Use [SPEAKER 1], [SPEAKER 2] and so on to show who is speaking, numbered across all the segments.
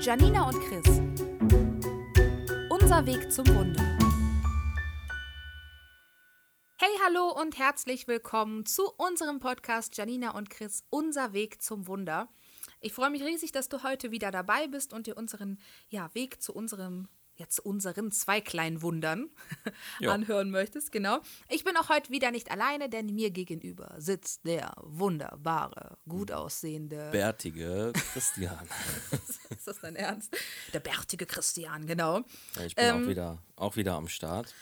[SPEAKER 1] Janina und Chris. Unser Weg zum Wunder. Hey, hallo und herzlich willkommen zu unserem Podcast Janina und Chris, Unser Weg zum Wunder. Ich freue mich riesig, dass du heute wieder dabei bist und dir unseren ja, Weg zu unserem jetzt unseren zwei kleinen Wundern anhören möchtest. Genau. Ich bin auch heute wieder nicht alleine, denn mir gegenüber sitzt der wunderbare, gut aussehende.
[SPEAKER 2] Bärtige Christian.
[SPEAKER 1] ist das dein Ernst? Der bärtige Christian, genau.
[SPEAKER 2] Ja, ich bin
[SPEAKER 1] Ähm,
[SPEAKER 2] auch, wieder, auch wieder am Start.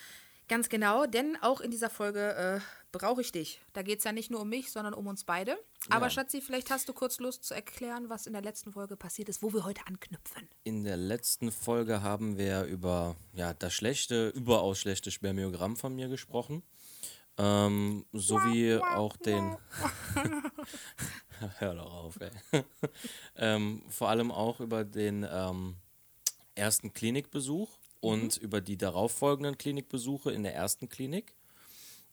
[SPEAKER 1] Ganz genau, denn auch in dieser Folge äh, brauche ich dich. Da geht es ja nicht nur um mich, sondern um uns beide. Aber
[SPEAKER 2] Ja.
[SPEAKER 1] Schatzi, vielleicht hast du kurz Lust zu erklären, was in der letzten Folge passiert ist, wo wir heute anknüpfen.
[SPEAKER 2] In der letzten Folge haben wir über ja, das schlechte, überaus schlechte Spermiogramm von mir gesprochen. Ähm, sowie auch den. Hör doch auf, ey. ähm, vor allem auch über den ähm, ersten Klinikbesuch und über die darauffolgenden Klinikbesuche in der ersten Klinik.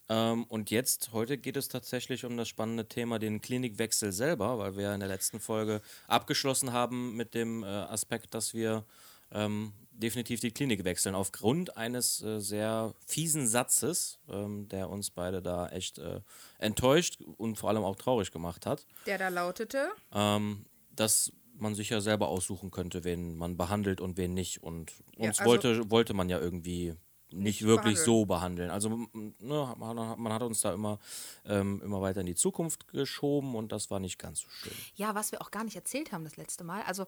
[SPEAKER 2] Ähm, und jetzt, heute geht es tatsächlich um das spannende Thema, den Klinikwechsel selber, weil wir in der letzten Folge abgeschlossen haben mit dem äh, Aspekt, dass wir ähm, definitiv die Klinik wechseln, aufgrund eines äh, sehr fiesen Satzes, ähm, der uns beide da echt äh, enttäuscht und vor allem auch traurig gemacht hat,
[SPEAKER 1] Der da lautete.
[SPEAKER 2] ähm, dass man sich ja selber aussuchen könnte, wen man behandelt und wen nicht. Und
[SPEAKER 1] Ja,
[SPEAKER 2] uns
[SPEAKER 1] also-
[SPEAKER 2] wollte, wollte man ja irgendwie nicht, wirklich
[SPEAKER 1] behandeln.
[SPEAKER 2] so behandeln. Also ne, man, man hat uns da immer, ähm, immer weiter in die Zukunft geschoben und das war nicht ganz so schön.
[SPEAKER 1] Ja, was wir auch gar nicht erzählt haben das letzte Mal. Also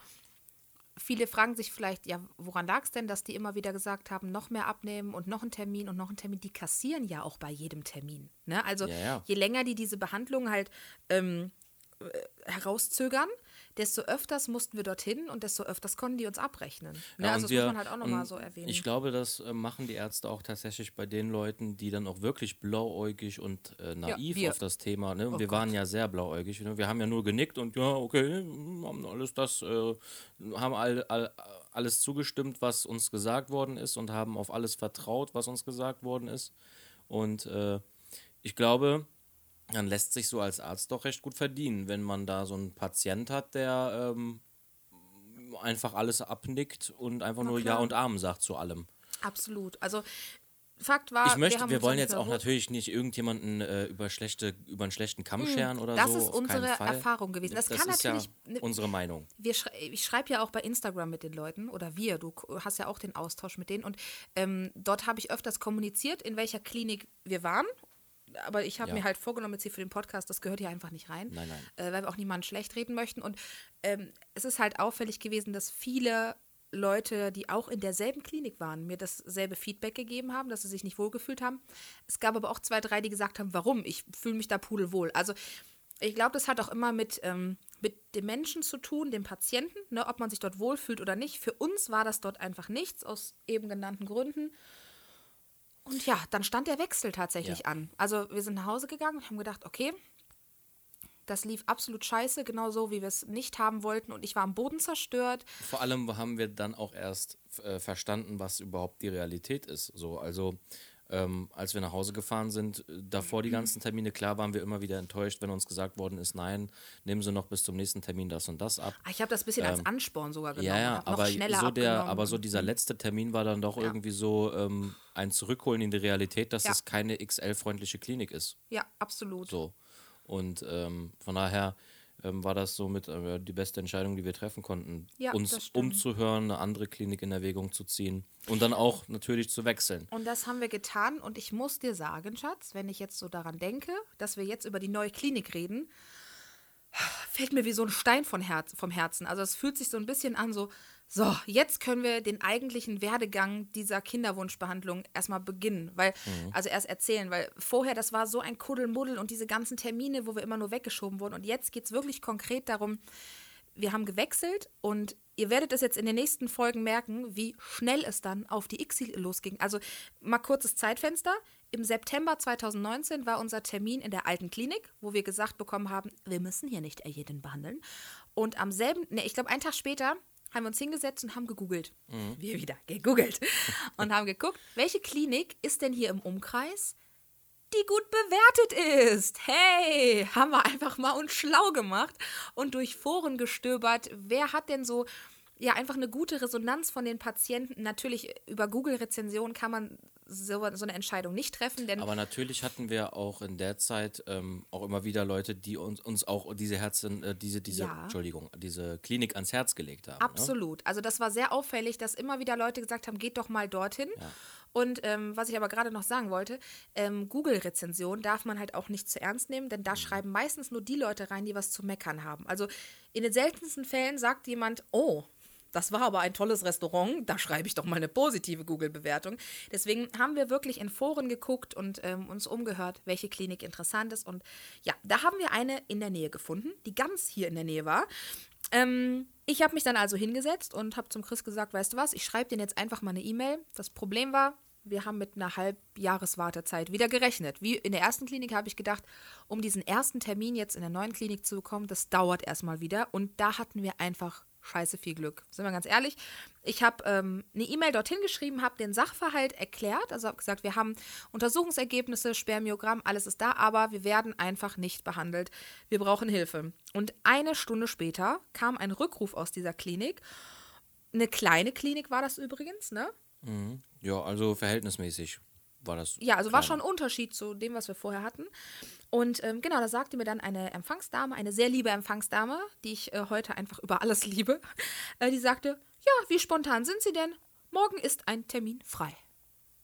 [SPEAKER 1] viele fragen sich vielleicht, ja, woran lag es denn, dass die immer wieder gesagt haben, noch mehr abnehmen und noch einen Termin und noch einen Termin. Die kassieren ja auch bei jedem Termin. Ne? Also
[SPEAKER 2] Ja, ja.
[SPEAKER 1] je länger die diese Behandlung halt ähm, äh, herauszögern, desto öfters mussten wir dorthin und desto öfters konnten die uns abrechnen. Ne?
[SPEAKER 2] Ja,
[SPEAKER 1] also
[SPEAKER 2] und
[SPEAKER 1] das muss man halt auch nochmal so erwähnen.
[SPEAKER 2] Ich glaube, das äh, machen die Ärzte auch tatsächlich bei den Leuten, die dann auch wirklich blauäugig und äh, naiv
[SPEAKER 1] wir.
[SPEAKER 2] auf das Thema. Ne?
[SPEAKER 1] Oh
[SPEAKER 2] wir waren ja sehr blauäugig. Ne? Wir haben ja nur genickt und ja, okay, hm, haben alles das, äh, haben all, all, alles zugestimmt, was uns gesagt worden ist und haben auf alles vertraut, was uns gesagt worden ist. Und äh, ich glaube, dann lässt sich so als Arzt doch recht gut verdienen, wenn man da so einen Patient hat, der ähm, einfach alles abnickt und einfach nur Ja
[SPEAKER 1] klar.
[SPEAKER 2] und Amen sagt zu allem.
[SPEAKER 1] Absolut. Also Fakt war,
[SPEAKER 2] Ich möchte, wir,
[SPEAKER 1] uns
[SPEAKER 2] wollen jetzt auch natürlich nicht irgendjemanden äh, über schlechte, über einen schlechten Kamm scheren oder
[SPEAKER 1] Hm, das
[SPEAKER 2] so.
[SPEAKER 1] ist
[SPEAKER 2] auf
[SPEAKER 1] unsere. Erfahrung gewesen. Das kann
[SPEAKER 2] ist
[SPEAKER 1] natürlich-
[SPEAKER 2] ja
[SPEAKER 1] ne-
[SPEAKER 2] unsere Meinung.
[SPEAKER 1] wir schrei ich schreibe ja auch bei Instagram mit den Leuten oder wir, du hast ja auch den Austausch mit denen und ähm, dort habe ich öfters kommuniziert, in welcher Klinik wir waren. Aber ich habe
[SPEAKER 2] Ja.
[SPEAKER 1] mir halt vorgenommen, jetzt hier für den Podcast, das gehört hier einfach nicht rein,
[SPEAKER 2] Nein, nein.
[SPEAKER 1] Äh, weil wir auch niemanden schlecht reden möchten. Und ähm, es ist halt auffällig gewesen, dass viele Leute, die auch in derselben Klinik waren, mir dasselbe Feedback gegeben haben, dass sie sich nicht wohlgefühlt haben. Es gab aber auch zwei, drei, die gesagt haben, warum? Ich fühle mich da pudelwohl. Also ich glaube, das hat auch immer mit, ähm, mit dem Menschen zu tun, dem Patienten, ne, ob man sich dort wohlfühlt oder nicht. Für uns war das dort einfach nichts, aus eben genannten Gründen. Und ja, dann stand der Wechsel tatsächlich
[SPEAKER 2] Ja.
[SPEAKER 1] an. Also wir sind nach Hause gegangen und haben gedacht, okay, das lief absolut scheiße, genau so, wie wir es nicht haben wollten. Und ich war am Boden zerstört.
[SPEAKER 2] Vor allem haben wir dann auch erst äh, verstanden, was überhaupt die Realität ist. So, also ähm, als wir nach Hause gefahren sind, äh, davor
[SPEAKER 1] Mhm.
[SPEAKER 2] die ganzen Termine, klar waren wir immer wieder enttäuscht, wenn uns gesagt worden ist, nein, nehmen Sie noch bis zum nächsten Termin das und das ab.
[SPEAKER 1] Ah, Ich habe das ein bisschen als Ansporn sogar genommen.
[SPEAKER 2] Ähm, Ja, ja, aber
[SPEAKER 1] schneller
[SPEAKER 2] so, der, aber so dieser letzte Termin war dann doch
[SPEAKER 1] Ja.
[SPEAKER 2] irgendwie so ähm, ein Zurückholen in die Realität, dass
[SPEAKER 1] Ja.
[SPEAKER 2] es keine XL-freundliche Klinik ist.
[SPEAKER 1] Ja, absolut.
[SPEAKER 2] So. Und ähm, von daher ähm, war das somit äh, die beste Entscheidung, die wir treffen konnten,
[SPEAKER 1] Ja,
[SPEAKER 2] uns umzuhören, eine andere Klinik in Erwägung zu ziehen und dann auch natürlich zu wechseln.
[SPEAKER 1] Und das haben wir getan. Und ich muss dir sagen, Schatz, wenn ich jetzt so daran denke, dass wir jetzt über die neue Klinik reden, fällt mir wie so ein Stein von Herz, vom Herzen. Also es fühlt sich so ein bisschen an, so, so, jetzt können wir den eigentlichen Werdegang dieser Kinderwunschbehandlung erstmal beginnen. Weil, also erst erzählen, weil vorher, das war so ein Kuddelmuddel und diese ganzen Termine, wo wir immer nur weggeschoben wurden. Und jetzt geht es wirklich konkret darum, wir haben gewechselt und ihr werdet es jetzt in den nächsten Folgen merken, wie schnell es dann auf die ICSI losging. Also mal kurzes Zeitfenster. Im September 2019 war unser Termin in der alten Klinik, wo wir gesagt bekommen haben, wir müssen hier nicht jeden behandeln. Und am selben, ne, ich glaube, einen Tag später haben wir uns hingesetzt und haben gegoogelt. Wir wieder gegoogelt. und haben geguckt, welche Klinik ist denn hier im Umkreis, die gut bewertet ist. Hey, haben wir einfach mal uns schlau gemacht und durch Foren gestöbert. Wer hat denn so ja, einfach eine gute Resonanz von den Patienten. Natürlich über Google-Rezensionen kann man so, so eine Entscheidung nicht treffen, denn
[SPEAKER 2] Aber natürlich hatten wir auch in der Zeit ähm, auch immer wieder Leute, die uns, uns auch diese Herzen, äh, diese, diese,
[SPEAKER 1] Ja.
[SPEAKER 2] Entschuldigung, diese Klinik ans Herz gelegt haben. Ne?
[SPEAKER 1] Absolut. Also das war sehr auffällig, dass immer wieder Leute gesagt haben, geht doch mal dorthin. Und ähm, was ich aber gerade noch sagen wollte, ähm, Google-Rezension darf man halt auch nicht zu ernst nehmen, denn da
[SPEAKER 2] Mhm.
[SPEAKER 1] schreiben meistens nur die Leute rein, die was zu meckern haben. Also in den seltensten Fällen sagt jemand, oh, das war aber ein tolles Restaurant, da schreibe ich doch mal eine positive Google-Bewertung. Deswegen haben wir wirklich in Foren geguckt und ähm, uns umgehört, welche Klinik interessant ist. Und ja, da haben wir eine in der Nähe gefunden, die ganz hier in der Nähe war. Ähm, ich habe mich dann also hingesetzt und habe zum Chris gesagt, weißt du was, ich schreibe dir jetzt einfach mal eine E-Mail. Das Problem war, wir haben mit einer Halbjahreswartezeit wieder gerechnet. Wie in der ersten Klinik habe ich gedacht, um diesen ersten Termin jetzt in der neuen Klinik zu bekommen, das dauert erstmal wieder. Und da hatten wir einfach scheiße viel Glück. Sind wir ganz ehrlich. Ich habe ähm, eine E-Mail dorthin geschrieben, habe den Sachverhalt erklärt. Also habe gesagt, wir haben Untersuchungsergebnisse, Spermiogramm, alles ist da, aber wir werden einfach nicht behandelt. Wir brauchen Hilfe. Und eine Stunde später kam ein Rückruf aus dieser Klinik. Eine kleine Klinik war das übrigens, ne?
[SPEAKER 2] Ja, also verhältnismäßig war das.
[SPEAKER 1] Ja, also war
[SPEAKER 2] kleiner.
[SPEAKER 1] schon ein Unterschied zu dem, was wir vorher hatten. Und ähm, genau, da sagte mir dann eine Empfangsdame, eine sehr liebe Empfangsdame, die ich äh, heute einfach über alles liebe, äh, die sagte, ja, wie spontan sind Sie denn? Morgen ist ein Termin frei.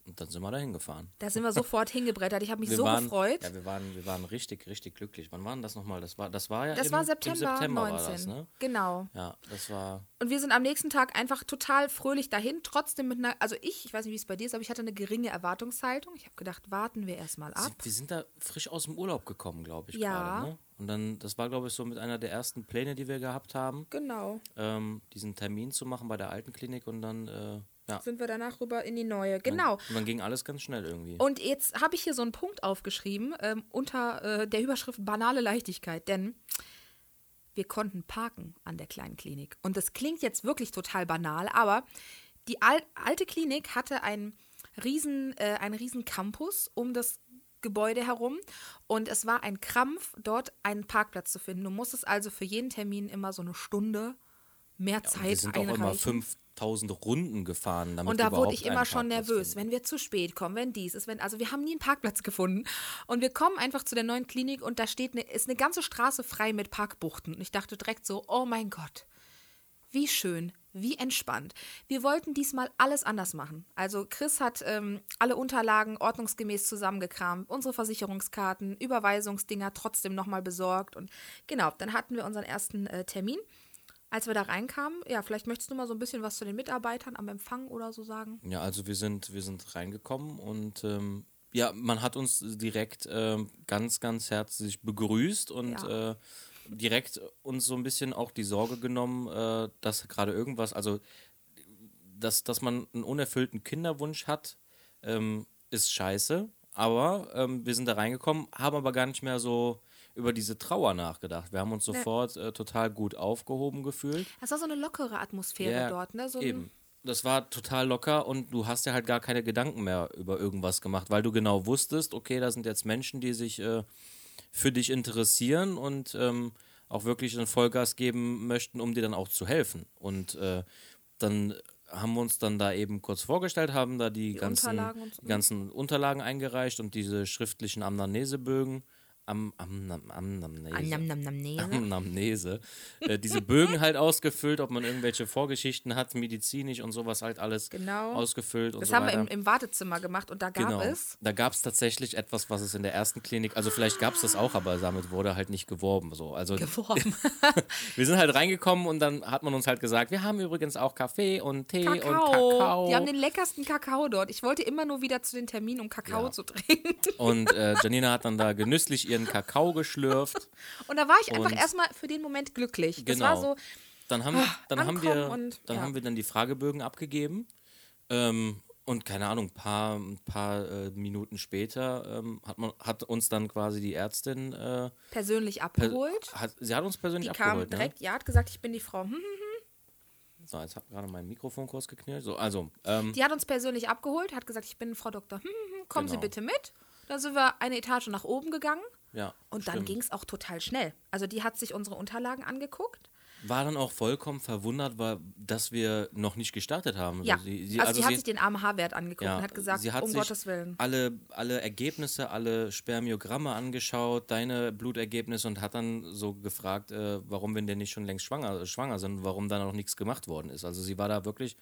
[SPEAKER 2] Und dann sind wir da hingefahren.
[SPEAKER 1] Da sind wir sofort hingebrettert. Ich habe mich
[SPEAKER 2] Wir
[SPEAKER 1] so
[SPEAKER 2] waren,
[SPEAKER 1] gefreut.
[SPEAKER 2] Ja, wir waren, wir waren richtig, richtig glücklich. Wann war denn das nochmal? Das war, das war ja
[SPEAKER 1] das
[SPEAKER 2] im,
[SPEAKER 1] war
[SPEAKER 2] im
[SPEAKER 1] September,
[SPEAKER 2] September
[SPEAKER 1] 19.
[SPEAKER 2] war das, ne?
[SPEAKER 1] Genau.
[SPEAKER 2] Ja, das war.
[SPEAKER 1] Und wir sind am nächsten Tag einfach total fröhlich dahin, trotzdem mit einer, also ich, ich weiß nicht, wie es bei dir ist, aber ich hatte eine geringe Erwartungshaltung. Ich habe gedacht, warten wir erstmal ab.
[SPEAKER 2] Wir sind da frisch aus dem Urlaub gekommen, glaube ich.
[SPEAKER 1] Ja.
[SPEAKER 2] Gerade, ne? Und dann, das war, glaube ich, so mit einer der ersten Pläne, die wir gehabt haben,
[SPEAKER 1] Genau.
[SPEAKER 2] ähm, diesen Termin zu machen bei der alten Klinik und dann, äh, ja.
[SPEAKER 1] Sind wir danach rüber in die neue. Genau.
[SPEAKER 2] Und dann ging alles ganz schnell irgendwie.
[SPEAKER 1] Und jetzt habe ich hier so einen Punkt aufgeschrieben ähm, unter äh, der Überschrift banale Leichtigkeit, denn wir konnten parken an der kleinen Klinik. Und das klingt jetzt wirklich total banal, aber die al alte Klinik hatte einen riesen, äh, einen riesen Campus um das Gebäude herum und es war ein Krampf, dort einen Parkplatz zu finden. Du musstest also für jeden Termin immer so eine Stunde mehr Zeit
[SPEAKER 2] wir sind auch
[SPEAKER 1] einreichen.
[SPEAKER 2] immer 5000 Runden gefahren, damit
[SPEAKER 1] Und da wurde ich immer schon
[SPEAKER 2] Parkplatz
[SPEAKER 1] nervös,
[SPEAKER 2] finden.
[SPEAKER 1] wenn wir zu spät kommen, wenn dies ist, wenn. Also wir haben nie einen Parkplatz gefunden. Und wir kommen einfach zu der neuen Klinik und da steht eine, ist eine ganze Straße frei mit Parkbuchten. Und ich dachte direkt so, oh mein Gott, wie schön, wie entspannt. Wir wollten diesmal alles anders machen. Also Chris hat ähm, alle Unterlagen ordnungsgemäß zusammengekramt, unsere Versicherungskarten, Überweisungsdinger trotzdem nochmal besorgt. Und genau, dann hatten wir unseren ersten äh, Termin. Als wir da reinkamen, ja, vielleicht möchtest du mal so ein bisschen was zu den Mitarbeitern am Empfang oder so sagen.
[SPEAKER 2] Ja, also wir sind, wir sind reingekommen und ähm, ja, man hat uns direkt ähm, ganz, ganz herzlich begrüßt und
[SPEAKER 1] Ja.
[SPEAKER 2] äh, direkt uns so ein bisschen auch die Sorge genommen, äh, dass gerade irgendwas, also dass, dass man einen unerfüllten Kinderwunsch hat, ähm, ist scheiße. Aber ähm, wir sind da reingekommen, haben aber gar nicht mehr so über diese Trauer nachgedacht. Wir haben uns sofort äh, total gut aufgehoben gefühlt.
[SPEAKER 1] Das war so eine lockere Atmosphäre
[SPEAKER 2] Ja,
[SPEAKER 1] dort, ne? So
[SPEAKER 2] eben. Das war total locker und du hast ja halt gar keine Gedanken mehr über irgendwas gemacht, weil du genau wusstest, okay, da sind jetzt Menschen, die sich äh, für dich interessieren und ähm, auch wirklich einen Vollgas geben möchten, um dir dann auch zu helfen. Und äh, dann haben wir uns dann da eben kurz vorgestellt, haben da die, ganzen,
[SPEAKER 1] Unterlagen so.
[SPEAKER 2] die ganzen Unterlagen eingereicht und diese schriftlichen Amnesebögen. Am, am, am, am.
[SPEAKER 1] Ah, nam, nam, nam.
[SPEAKER 2] Äh, diese Bögen halt ausgefüllt, ob man irgendwelche Vorgeschichten hat, medizinisch und sowas halt alles
[SPEAKER 1] Genau.
[SPEAKER 2] ausgefüllt und
[SPEAKER 1] Das
[SPEAKER 2] so
[SPEAKER 1] haben wir
[SPEAKER 2] weiter.
[SPEAKER 1] im, im Wartezimmer gemacht und da gab
[SPEAKER 2] genau.
[SPEAKER 1] es.
[SPEAKER 2] Da gab es tatsächlich etwas, was es in der ersten Klinik, also vielleicht gab es das auch, aber damit wurde halt nicht geworben. So. Also
[SPEAKER 1] Geworben.
[SPEAKER 2] wir sind halt reingekommen und dann hat man uns halt gesagt, wir haben übrigens auch Kaffee und Tee und
[SPEAKER 1] Kakao.
[SPEAKER 2] Kakao.
[SPEAKER 1] Die haben den leckersten Kakao dort. Ich wollte immer nur wieder zu den Terminen, um Kakao
[SPEAKER 2] Ja.
[SPEAKER 1] zu trinken.
[SPEAKER 2] und äh, Janina hat dann da genüsslich ihren Kakao geschlürft.
[SPEAKER 1] Und da war ich einfach erstmal für den Moment glücklich. Das
[SPEAKER 2] Genau.
[SPEAKER 1] war so,
[SPEAKER 2] Dann haben, dann haben wir,
[SPEAKER 1] und-
[SPEAKER 2] dann
[SPEAKER 1] ja.
[SPEAKER 2] haben wir dann die Fragebögen abgegeben. Ähm, und keine Ahnung, ein paar, ein paar äh, Minuten später ähm, hat, man, hat uns dann quasi die Ärztin äh,
[SPEAKER 1] persönlich
[SPEAKER 2] per-
[SPEAKER 1] abgeholt.
[SPEAKER 2] Hat, sie hat uns persönlich
[SPEAKER 1] Die kam
[SPEAKER 2] abgeholt.
[SPEAKER 1] direkt, ja, hat gesagt, ich bin die Frau. Hm, hm.
[SPEAKER 2] Ne? So, jetzt hat gerade mein Mikrofon kurz geknallt. So, also, ähm,
[SPEAKER 1] Die hat uns persönlich abgeholt, hat gesagt, ich bin Frau Doktor. Hm, hm, hm, kommen Sie
[SPEAKER 2] Genau.
[SPEAKER 1] bitte mit. Dann sind wir eine Etage nach oben gegangen
[SPEAKER 2] ja.
[SPEAKER 1] und dann ging es auch total schnell. Also die hat sich unsere Unterlagen angeguckt,
[SPEAKER 2] war dann auch vollkommen verwundert, war, dass wir noch nicht gestartet haben.
[SPEAKER 1] Ja,
[SPEAKER 2] sie, sie,
[SPEAKER 1] also, sie hat sich den AMH-Wert angeguckt
[SPEAKER 2] ja,
[SPEAKER 1] und hat gesagt,
[SPEAKER 2] sie hat
[SPEAKER 1] um Gottes Willen.
[SPEAKER 2] Alle, alle Ergebnisse, alle Spermiogramme angeschaut, deine Blutergebnisse und hat dann so gefragt, äh, warum wir denn nicht schon längst schwanger, schwanger sind, warum da noch nichts gemacht worden ist. Also sie war da wirklich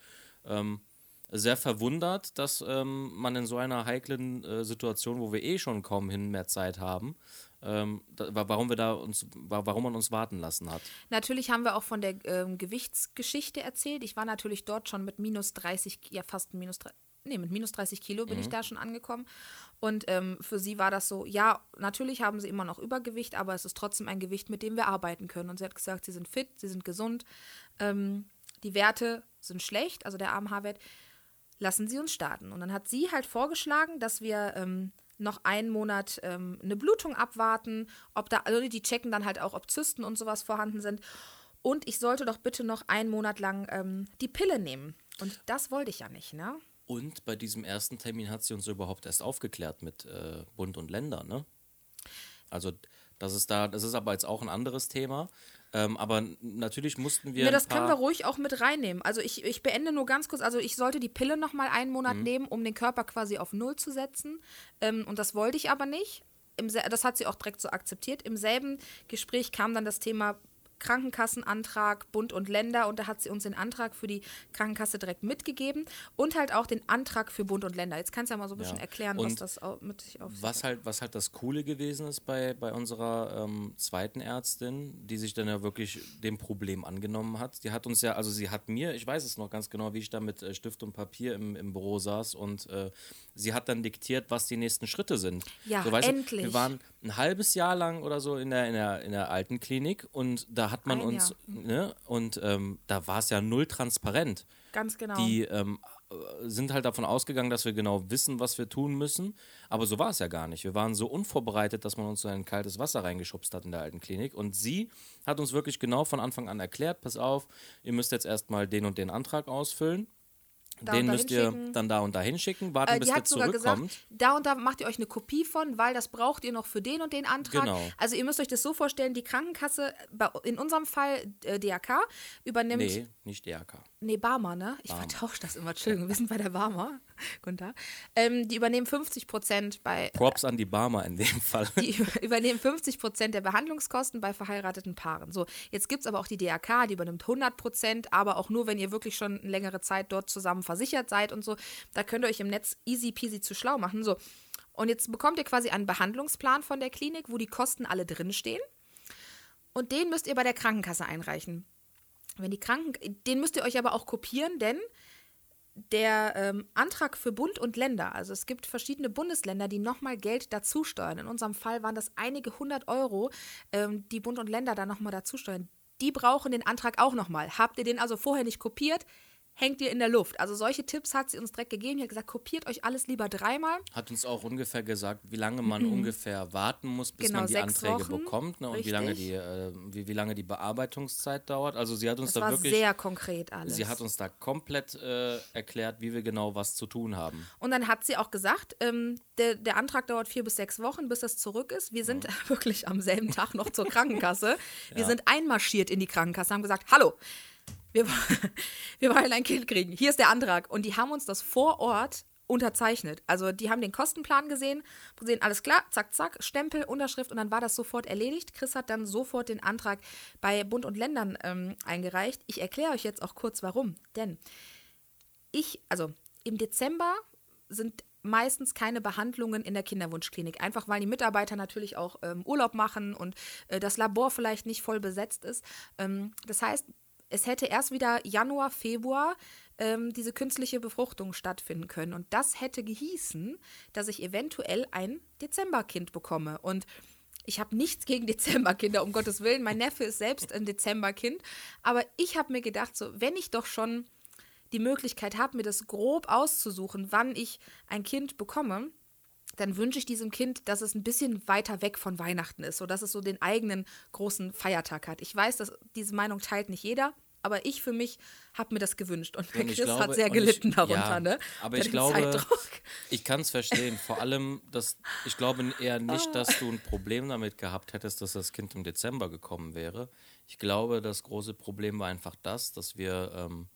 [SPEAKER 2] ähm, sehr verwundert, dass ähm, man in so einer heiklen äh, Situation, wo wir eh schon kaum hin mehr Zeit haben, ähm, da, warum wir da uns, warum man uns warten lassen hat.
[SPEAKER 1] Natürlich haben wir auch von der ähm, Gewichtsgeschichte erzählt. Ich war natürlich dort schon mit minus 30, ja fast minus 30, nee, mit minus 30 Kilo bin
[SPEAKER 2] Mhm.
[SPEAKER 1] ich da schon angekommen. Und ähm, für sie war das so, ja, natürlich haben sie immer noch Übergewicht, aber es ist trotzdem ein Gewicht, mit dem wir arbeiten können. Und sie hat gesagt, sie sind fit, sie sind gesund. Ähm, die Werte sind schlecht, also der AMH-Wert. Lassen Sie uns starten. Und dann hat sie halt vorgeschlagen, dass wir ähm, noch einen Monat ähm, eine Blutung abwarten, ob da, also die checken dann halt auch, ob Zysten und sowas vorhanden sind. Und ich sollte doch bitte noch einen Monat lang ähm, die Pille nehmen. Und das wollte ich ja nicht, ne?
[SPEAKER 2] Und bei diesem ersten Termin hat sie uns überhaupt erst aufgeklärt mit äh, Bund und Länder, ne? Also das ist da, das ist aber jetzt auch ein anderes Thema. Ähm, aber natürlich mussten wir.
[SPEAKER 1] Ja,
[SPEAKER 2] ein
[SPEAKER 1] das können wir ruhig auch mit reinnehmen. Also ich, ich beende nur ganz kurz, also ich sollte die Pille noch mal einen Monat nehmen, um den Körper quasi auf Null zu setzen. Ähm, und das wollte ich aber nicht. Im, das hat sie auch direkt so akzeptiert. Im selben Gespräch kam dann das Thema Krankenkassenantrag, Bund und Länder und da hat sie uns den Antrag für die Krankenkasse direkt mitgegeben und halt auch den Antrag für Bund und Länder. Jetzt kannst du ja mal so ein bisschen
[SPEAKER 2] Ja.
[SPEAKER 1] erklären, was
[SPEAKER 2] Und
[SPEAKER 1] das au- mit sich auf
[SPEAKER 2] Was halt, was halt das Coole gewesen ist bei, bei unserer ähm, zweiten Ärztin, die sich dann ja wirklich dem Problem angenommen hat. Die hat uns ja, also sie hat mir, ich weiß es noch ganz genau, wie ich da mit äh, Stift und Papier im, im Büro saß und äh, sie hat dann diktiert, was die nächsten Schritte sind.
[SPEAKER 1] Ja,
[SPEAKER 2] du,
[SPEAKER 1] endlich.
[SPEAKER 2] wir waren ein halbes Jahr lang oder so in der, in der, in der alten Klinik und da hat man
[SPEAKER 1] Ein
[SPEAKER 2] uns,
[SPEAKER 1] Jahr.
[SPEAKER 2] ne, und ähm, da war es ja null transparent.
[SPEAKER 1] Ganz genau.
[SPEAKER 2] Die ähm, äh, sind halt davon ausgegangen, dass wir genau wissen, was wir tun müssen. Aber so war es ja gar nicht. Wir waren so unvorbereitet, dass man uns so in ein kaltes Wasser reingeschubst hat in der alten Klinik. Und sie hat uns wirklich genau von Anfang an erklärt: Pass auf, ihr müsst jetzt erstmal den und den Antrag ausfüllen.
[SPEAKER 1] Da
[SPEAKER 2] den müsst ihr dann da und da hinschicken, warten,
[SPEAKER 1] Äh,
[SPEAKER 2] bis der zurückkommt.
[SPEAKER 1] gesagt, da und da macht ihr euch eine Kopie von, weil das braucht ihr noch für den und den Antrag.
[SPEAKER 2] Genau.
[SPEAKER 1] Also ihr müsst euch das so vorstellen, die Krankenkasse, in unserem Fall äh, DRK, übernimmt, nee,
[SPEAKER 2] nee, nicht DRK.
[SPEAKER 1] Barmer, ne? Ich vertausche das immer, Entschuldigung, wir sind bei der Barmer. Tag. Ähm, die übernehmen 50 Prozent bei,
[SPEAKER 2] Props an die Barmer in dem Fall.
[SPEAKER 1] die übernehmen 50 Prozent der Behandlungskosten bei verheirateten Paaren. So, jetzt gibt es aber auch die DRK, die übernimmt 100 Prozent, aber auch nur, wenn ihr wirklich schon eine längere Zeit dort zusammen versichert seid und so. Da könnt ihr euch im Netz easy peasy zu schlau machen. So, und jetzt bekommt ihr quasi einen Behandlungsplan von der Klinik, wo die Kosten alle drinstehen. Und den müsst ihr bei der Krankenkasse einreichen. Wenn die Kranken, den müsst ihr euch aber auch kopieren, denn der ähm, Antrag für Bund und Länder, also es gibt verschiedene Bundesländer, die nochmal Geld dazusteuern. In unserem Fall waren das einige hundert Euro, ähm, die Bund und Länder da nochmal dazusteuern. Die brauchen den Antrag auch nochmal. Habt ihr den also vorher nicht kopiert, hängt ihr in der Luft. Also solche Tipps hat sie uns direkt gegeben. Die hat gesagt, kopiert euch alles lieber dreimal.
[SPEAKER 2] Hat uns auch ungefähr gesagt, wie lange man ungefähr warten muss, bis
[SPEAKER 1] Mhm. Genau,
[SPEAKER 2] man die Anträge
[SPEAKER 1] Wochen,
[SPEAKER 2] bekommt ne, und wie lange, die, äh, wie, wie lange die Bearbeitungszeit dauert. Also sie hat uns
[SPEAKER 1] Das
[SPEAKER 2] da
[SPEAKER 1] war
[SPEAKER 2] wirklich,
[SPEAKER 1] sehr konkret alles.
[SPEAKER 2] sie hat uns da komplett äh, erklärt, wie wir genau was zu tun haben.
[SPEAKER 1] Und dann hat sie auch gesagt, ähm, der, der Antrag dauert vier bis sechs Wochen, bis das zurück ist. Wir sind wirklich am selben Tag noch zur Krankenkasse. Wir sind einmarschiert in die Krankenkasse, haben gesagt, hallo, wir, wir wollen ein Kind kriegen. Hier ist der Antrag. Und die haben uns das vor Ort unterzeichnet. Also die haben den Kostenplan gesehen, gesehen, alles klar, zack, zack, Stempel, Unterschrift und dann war das sofort erledigt. Chris hat dann sofort den Antrag bei Bund und Ländern ähm, eingereicht. Ich erkläre euch jetzt auch kurz warum. Denn ich, also im Dezember sind meistens keine Behandlungen in der Kinderwunschklinik. Einfach weil die Mitarbeiter natürlich auch ähm, Urlaub machen und äh, das Labor vielleicht nicht voll besetzt ist. Ähm, das heißt, es hätte erst wieder Januar, Februar ähm, diese künstliche Befruchtung stattfinden können. Und das hätte gehießen, dass ich eventuell ein Dezemberkind bekomme. Und ich habe nichts gegen Dezemberkinder, um Gottes Willen. Mein Neffe ist selbst ein Dezemberkind. Aber ich habe mir gedacht, so, wenn ich doch schon die Möglichkeit habe, mir das grob auszusuchen, wann ich ein Kind bekomme, dann wünsche ich diesem Kind, dass es ein bisschen weiter weg von Weihnachten ist, sodass es so den eigenen großen Feiertag hat. Ich weiß, dass diese Meinung teilt nicht jeder, aber ich für mich habe mir das gewünscht. Und der
[SPEAKER 2] Und
[SPEAKER 1] Chris
[SPEAKER 2] glaube-
[SPEAKER 1] hat sehr gelitten
[SPEAKER 2] ich-
[SPEAKER 1] darunter,
[SPEAKER 2] ja,
[SPEAKER 1] ne?
[SPEAKER 2] Aber ich glaube,
[SPEAKER 1] Zeitdruck.
[SPEAKER 2] ich kann es verstehen. Vor allem, dass ich glaube eher
[SPEAKER 1] Ah.
[SPEAKER 2] nicht, dass du ein Problem damit gehabt hättest, dass das Kind im Dezember gekommen wäre. Ich glaube, das große Problem war einfach das, dass wir ähm,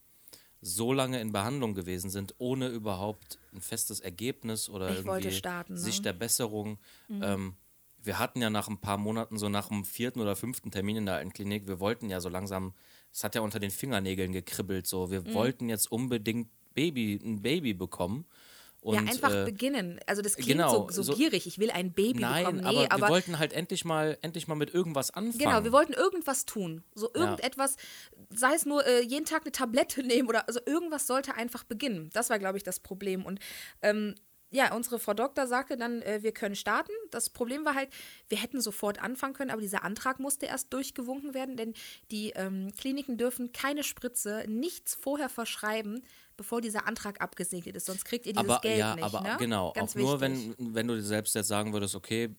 [SPEAKER 2] so lange in Behandlung gewesen sind, ohne überhaupt ein festes Ergebnis oder
[SPEAKER 1] Ich
[SPEAKER 2] irgendwie
[SPEAKER 1] starten, ne? Mhm.
[SPEAKER 2] Sicht der Besserung. Ähm, wir hatten ja nach ein paar Monaten, so nach dem vierten oder fünften Termin in der alten Klinik, wir wollten ja so langsam, es hat ja unter den Fingernägeln gekribbelt, so wir
[SPEAKER 1] Mhm.
[SPEAKER 2] wollten jetzt unbedingt Baby, ein Baby bekommen. Und,
[SPEAKER 1] ja, einfach
[SPEAKER 2] äh,
[SPEAKER 1] beginnen. Also das klingt
[SPEAKER 2] genau,
[SPEAKER 1] so, so,
[SPEAKER 2] so-
[SPEAKER 1] gierig. Ich will ein Baby
[SPEAKER 2] Nein,
[SPEAKER 1] bekommen. Nee,
[SPEAKER 2] aber,
[SPEAKER 1] aber,
[SPEAKER 2] wir wollten halt endlich mal, endlich mal mit irgendwas anfangen.
[SPEAKER 1] Genau, wir wollten irgendwas tun. So irgendetwas, sei es nur äh, jeden Tag eine Tablette nehmen oder also irgendwas sollte einfach beginnen. Das war, glaube ich, das Problem. Und ähm, ja, unsere Frau Doktor sagte dann, äh, wir können starten. Das Problem war halt, wir hätten sofort anfangen können, aber dieser Antrag musste erst durchgewunken werden, denn die ähm, Kliniken dürfen keine Spritze, nichts vorher verschreiben, bevor dieser Antrag abgesegnet ist. Sonst kriegt ihr dieses
[SPEAKER 2] aber
[SPEAKER 1] Geld
[SPEAKER 2] ja,
[SPEAKER 1] nicht.
[SPEAKER 2] aber
[SPEAKER 1] ne?
[SPEAKER 2] genau,
[SPEAKER 1] Ganz
[SPEAKER 2] auch nur
[SPEAKER 1] wichtig.
[SPEAKER 2] wenn, wenn du dir selbst jetzt sagen würdest, okay,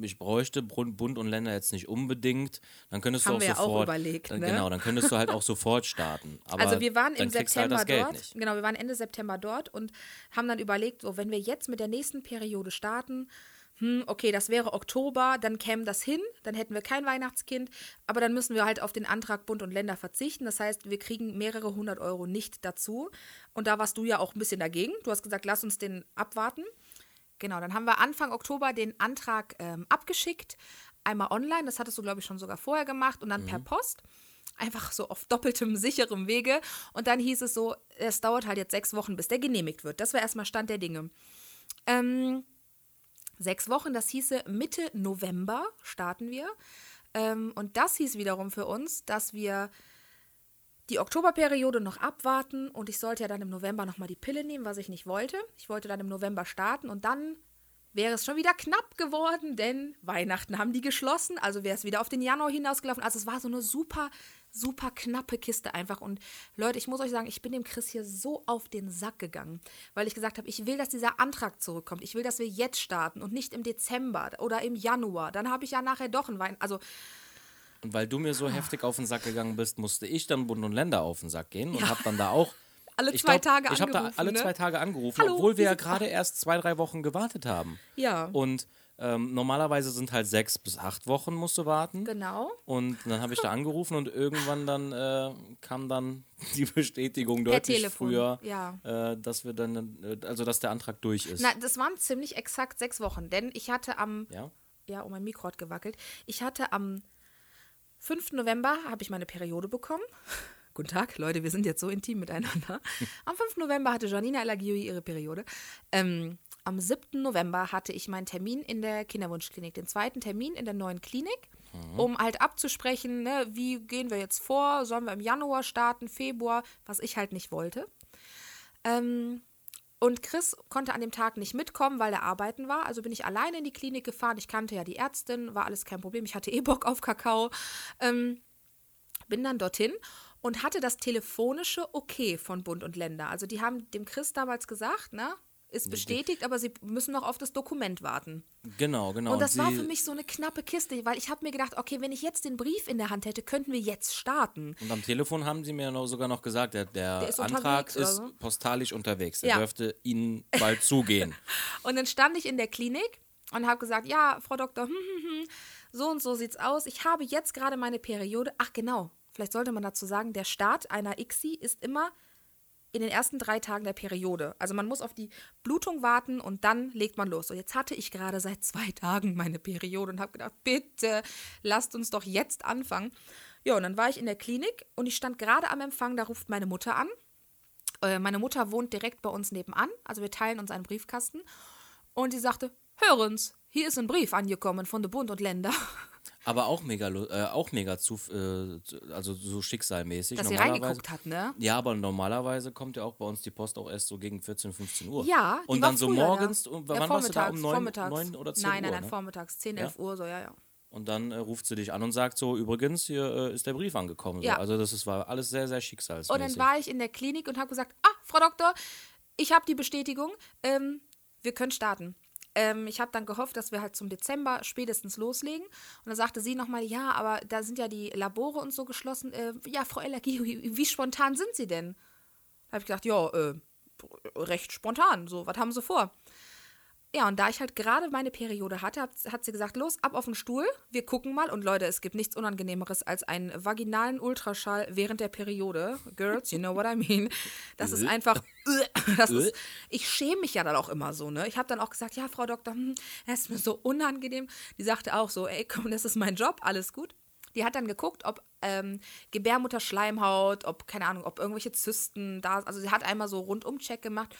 [SPEAKER 2] ich bräuchte Bund und Länder jetzt nicht unbedingt, dann könntest
[SPEAKER 1] Haben
[SPEAKER 2] du auch
[SPEAKER 1] wir ja auch
[SPEAKER 2] sofort,
[SPEAKER 1] überlegt,
[SPEAKER 2] dann,
[SPEAKER 1] ne?
[SPEAKER 2] genau, dann könntest du halt auch sofort starten. Aber
[SPEAKER 1] also wir waren im
[SPEAKER 2] halt
[SPEAKER 1] September
[SPEAKER 2] Geld
[SPEAKER 1] dort. Genau, wir waren Ende September dort und haben dann überlegt, so wenn wir jetzt mit der nächsten Periode starten, hm, okay, das wäre Oktober, dann käme das hin, dann hätten wir kein Weihnachtskind, aber dann müssen wir halt auf den Antrag Bund und Länder verzichten. Das heißt, wir kriegen mehrere hundert Euro nicht dazu. Und da warst du ja auch ein bisschen dagegen. Du hast gesagt, lass uns den abwarten. Genau, dann haben wir Anfang Oktober den Antrag ähm, abgeschickt. Einmal online, das hattest du, glaube ich, schon sogar vorher gemacht und dann per Post. Einfach so auf doppeltem sicherem Wege. Und dann hieß es so, es dauert halt jetzt sechs Wochen, bis der genehmigt wird. Das war erstmal Stand der Dinge. Ähm, sechs Wochen, das hieße Mitte November starten wir. Ähm, und das hieß wiederum für uns, dass wir die Oktoberperiode noch abwarten und ich sollte ja dann im November nochmal die Pille nehmen, was ich nicht wollte. Ich wollte dann im November starten und dann wäre es schon wieder knapp geworden, denn Weihnachten haben die geschlossen, also wäre es wieder auf den Januar hinausgelaufen. Also es war so eine super, super knappe Kiste einfach. Und Leute, ich muss euch sagen, ich bin dem Chris hier so auf den Sack gegangen, weil ich gesagt habe, ich will, dass dieser Antrag zurückkommt. Ich will, dass wir jetzt starten und nicht im Dezember oder im Januar. Dann habe ich ja nachher doch ein Weihnachten. Also
[SPEAKER 2] Und weil du mir so heftig auf den Sack gegangen bist, musste ich dann Bund und Länder auf den Sack gehen und
[SPEAKER 1] Ja.
[SPEAKER 2] habe dann da auch
[SPEAKER 1] Alle zwei
[SPEAKER 2] glaub,
[SPEAKER 1] Tage
[SPEAKER 2] Ich habe da
[SPEAKER 1] angerufen,
[SPEAKER 2] alle
[SPEAKER 1] ne?
[SPEAKER 2] zwei Tage angerufen,
[SPEAKER 1] Hallo,
[SPEAKER 2] obwohl wir ja gerade erst zwei, drei Wochen gewartet haben.
[SPEAKER 1] Ja.
[SPEAKER 2] Und ähm, normalerweise sind halt sechs bis acht Wochen musst du warten.
[SPEAKER 1] genau.
[SPEAKER 2] Und dann habe ich da angerufen und irgendwann dann äh, kam dann die Bestätigung
[SPEAKER 1] Per
[SPEAKER 2] deutlich
[SPEAKER 1] Telefon,
[SPEAKER 2] früher,
[SPEAKER 1] ja.
[SPEAKER 2] äh, dass wir dann, äh, also dass der Antrag durch ist.
[SPEAKER 1] Na, das waren ziemlich exakt sechs Wochen, denn ich hatte am,
[SPEAKER 2] Ja?
[SPEAKER 1] ja, oh, mein Mikro hat gewackelt. Ich hatte am 5. November habe ich meine Periode bekommen. Guten Tag, Leute, wir sind jetzt so intim miteinander. Am 5. November hatte Janina Elagiui ihre Periode. Ähm, am 7. November hatte ich meinen Termin in der Kinderwunschklinik, den zweiten Termin in der neuen Klinik, um halt abzusprechen, ne, wie gehen wir jetzt vor, sollen wir im Januar starten, Februar, was ich halt nicht wollte. Ähm, und Chris konnte an dem Tag nicht mitkommen, weil er arbeiten war. Also bin ich alleine in die Klinik gefahren. Ich kannte ja die Ärztin, war alles kein Problem. Ich hatte eh Bock auf Kakao. Ähm, bin dann dorthin und hatte das telefonische Okay von Bund und Länder. Also die haben dem Chris damals gesagt, ne, ist bestätigt, aber sie müssen noch auf das Dokument warten.
[SPEAKER 2] Genau, genau.
[SPEAKER 1] Und das war
[SPEAKER 2] sie-
[SPEAKER 1] für mich so eine knappe Kiste, weil ich habe mir gedacht, okay, wenn ich jetzt den Brief in der Hand hätte, könnten wir jetzt starten.
[SPEAKER 2] Und am Telefon haben sie mir noch, sogar noch gesagt, der, der,
[SPEAKER 1] Der ist
[SPEAKER 2] Antrag ist
[SPEAKER 1] so?
[SPEAKER 2] postalisch unterwegs. Der
[SPEAKER 1] Ja.
[SPEAKER 2] dürfte Ihnen bald zugehen.
[SPEAKER 1] Und dann stand ich in der Klinik und habe gesagt, ja, Frau Doktor, hm, hm, hm, so und so sieht's aus. Ich habe jetzt gerade meine Periode. Ach genau, vielleicht sollte man dazu sagen, der Start einer ICSI ist immer in den ersten drei Tagen der Periode. Also man muss auf die Blutung warten und dann legt man los. Und jetzt hatte ich gerade seit zwei Tagen meine Periode und habe gedacht, bitte lasst uns doch jetzt anfangen. Ja, und dann war ich in der Klinik und ich stand gerade am Empfang, da ruft meine Mutter an. Äh, meine Mutter wohnt direkt bei uns nebenan, also wir teilen uns einen Briefkasten. Und sie sagte, hören's, hier ist ein Brief angekommen von der Bund und Länder,
[SPEAKER 2] Aber auch mega, äh, auch mega zu, äh, also so schicksalmäßig.
[SPEAKER 1] dass sie reingeguckt hat, ne?
[SPEAKER 2] Ja, aber normalerweise kommt ja auch bei uns die Post auch erst so gegen 14, 15 Uhr.
[SPEAKER 1] Ja, die
[SPEAKER 2] Und dann so
[SPEAKER 1] früher
[SPEAKER 2] morgens,
[SPEAKER 1] ja,
[SPEAKER 2] wann warst du da? Um
[SPEAKER 1] vormittags,
[SPEAKER 2] 9,
[SPEAKER 1] vormittags.
[SPEAKER 2] 9 oder 10
[SPEAKER 1] Nein,
[SPEAKER 2] Uhr?
[SPEAKER 1] nein, nein,
[SPEAKER 2] ne?
[SPEAKER 1] vormittags, 10, 11 Uhr, so, ja, ja.
[SPEAKER 2] Und dann äh, ruft sie dich an und sagt so, übrigens, hier äh, ist der Brief angekommen. So.
[SPEAKER 1] Ja.
[SPEAKER 2] Also das ist, war alles sehr, sehr schicksalsmäßig.
[SPEAKER 1] Und dann war ich in der Klinik und habe gesagt, ah, Frau Doktor, ich habe die Bestätigung, ähm, wir können starten. Ähm, ich habe dann gehofft, dass wir halt zum Dezember spätestens loslegen. Und dann sagte sie nochmal, ja, aber da sind ja die Labore und so geschlossen. Äh, ja, Frau Ellergie, wie, wie spontan sind Sie denn? Da habe ich gedacht, ja, äh, recht spontan. So, was haben Sie vor? Ja, und da ich halt gerade meine Periode hatte, hat, hat sie gesagt, los, ab auf den Stuhl, wir gucken mal. Und Leute, es gibt nichts Unangenehmeres als einen vaginalen Ultraschall während der Periode. Girls, you know what I mean. Das ist einfach, das ist, ich schäme mich ja dann auch immer so, ne. Ich habe dann auch gesagt, ja, Frau Doktor, hm, das ist mir so unangenehm. Die sagte auch so, ey, komm, das ist mein Job, alles gut. Die hat dann geguckt, ob ähm, Gebärmutterschleimhaut, ob, keine Ahnung, ob irgendwelche Zysten da Also sie hat einmal so Rundum-Check gemacht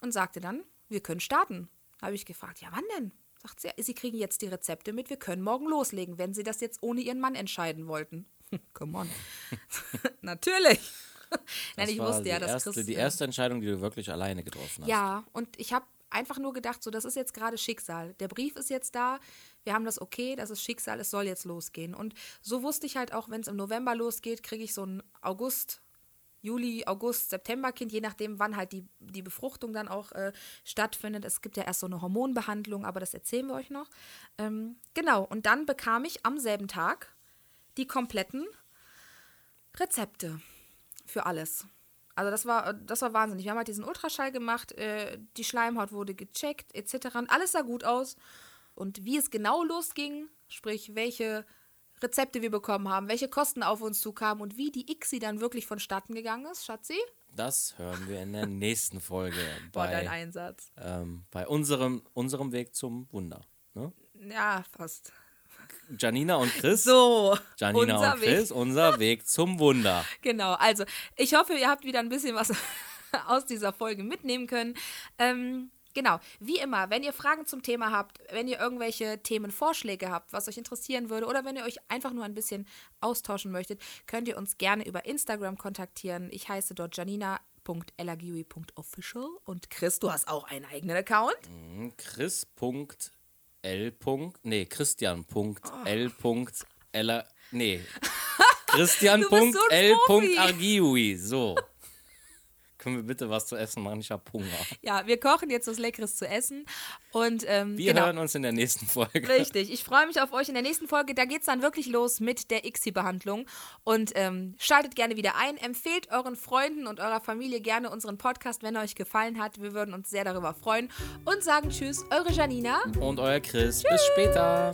[SPEAKER 1] und sagte dann, wir können starten. Habe ich gefragt, ja, wann denn? Sagt sie, Sie kriegen jetzt die Rezepte mit, wir können morgen loslegen, wenn Sie das jetzt ohne Ihren Mann entscheiden wollten. Come on. Natürlich.
[SPEAKER 2] Nein, ich wusste ja, dass erste, Chris, Die erste Entscheidung, die du wirklich alleine getroffen hast.
[SPEAKER 1] Ja, und ich habe einfach nur gedacht, so, das ist jetzt gerade Schicksal. Der Brief ist jetzt da, wir haben das okay, das ist Schicksal, es soll jetzt losgehen. Und so wusste ich halt auch, wenn es im November losgeht, kriege ich so einen August, Juli, August, September-Kind, je nachdem, wann halt die, die Befruchtung dann auch äh, stattfindet. Es gibt ja erst so eine Hormonbehandlung, aber das erzählen wir euch noch. Ähm, genau, und dann bekam ich am selben Tag die kompletten Rezepte für alles. Also das war, das war wahnsinnig. Wir haben halt diesen Ultraschall gemacht, äh, die Schleimhaut wurde gecheckt, etc. Und alles sah gut aus. Und wie es genau losging, sprich welche Rezepte wir bekommen haben, welche Kosten auf uns zukamen und wie die ICSI dann wirklich vonstatten gegangen ist, Schatzi?
[SPEAKER 2] Das hören wir in der nächsten Folge
[SPEAKER 1] bei, dein Einsatz.
[SPEAKER 2] Ähm, bei unserem, unserem Weg zum Wunder. Ne?
[SPEAKER 1] Ja, fast.
[SPEAKER 2] Janina und Chris.
[SPEAKER 1] So.
[SPEAKER 2] Janina und Chris, Weg. unser Weg zum Wunder.
[SPEAKER 1] Genau, also ich hoffe, ihr habt wieder ein bisschen was aus dieser Folge mitnehmen können. Ähm, Genau, wie immer, wenn ihr Fragen zum Thema habt, wenn ihr irgendwelche Themenvorschläge habt, was euch interessieren würde, oder wenn ihr euch einfach nur ein bisschen austauschen möchtet, könnt ihr uns gerne über Instagram kontaktieren. Ich heiße dort janina.elagiui.official und Chris, du hast auch einen eigenen Account.
[SPEAKER 2] Mhm, Chris. L. Nee, Christian.L. Nee. Christian.L. So. Können wir bitte was zu essen machen? Ich habe Hunger.
[SPEAKER 1] Ja, wir kochen jetzt was Leckeres zu essen. Und, ähm,
[SPEAKER 2] wir genau. hören uns in der nächsten Folge.
[SPEAKER 1] Richtig. Ich freue mich auf euch in der nächsten Folge. Da geht es dann wirklich los mit der ICSI-Behandlung. Und ähm, schaltet gerne wieder ein. Empfehlt euren Freunden und eurer Familie gerne unseren Podcast, wenn er euch gefallen hat. Wir würden uns sehr darüber freuen. Und sagen Tschüss, eure Janina.
[SPEAKER 2] Und euer Chris. Tschüss. Bis später.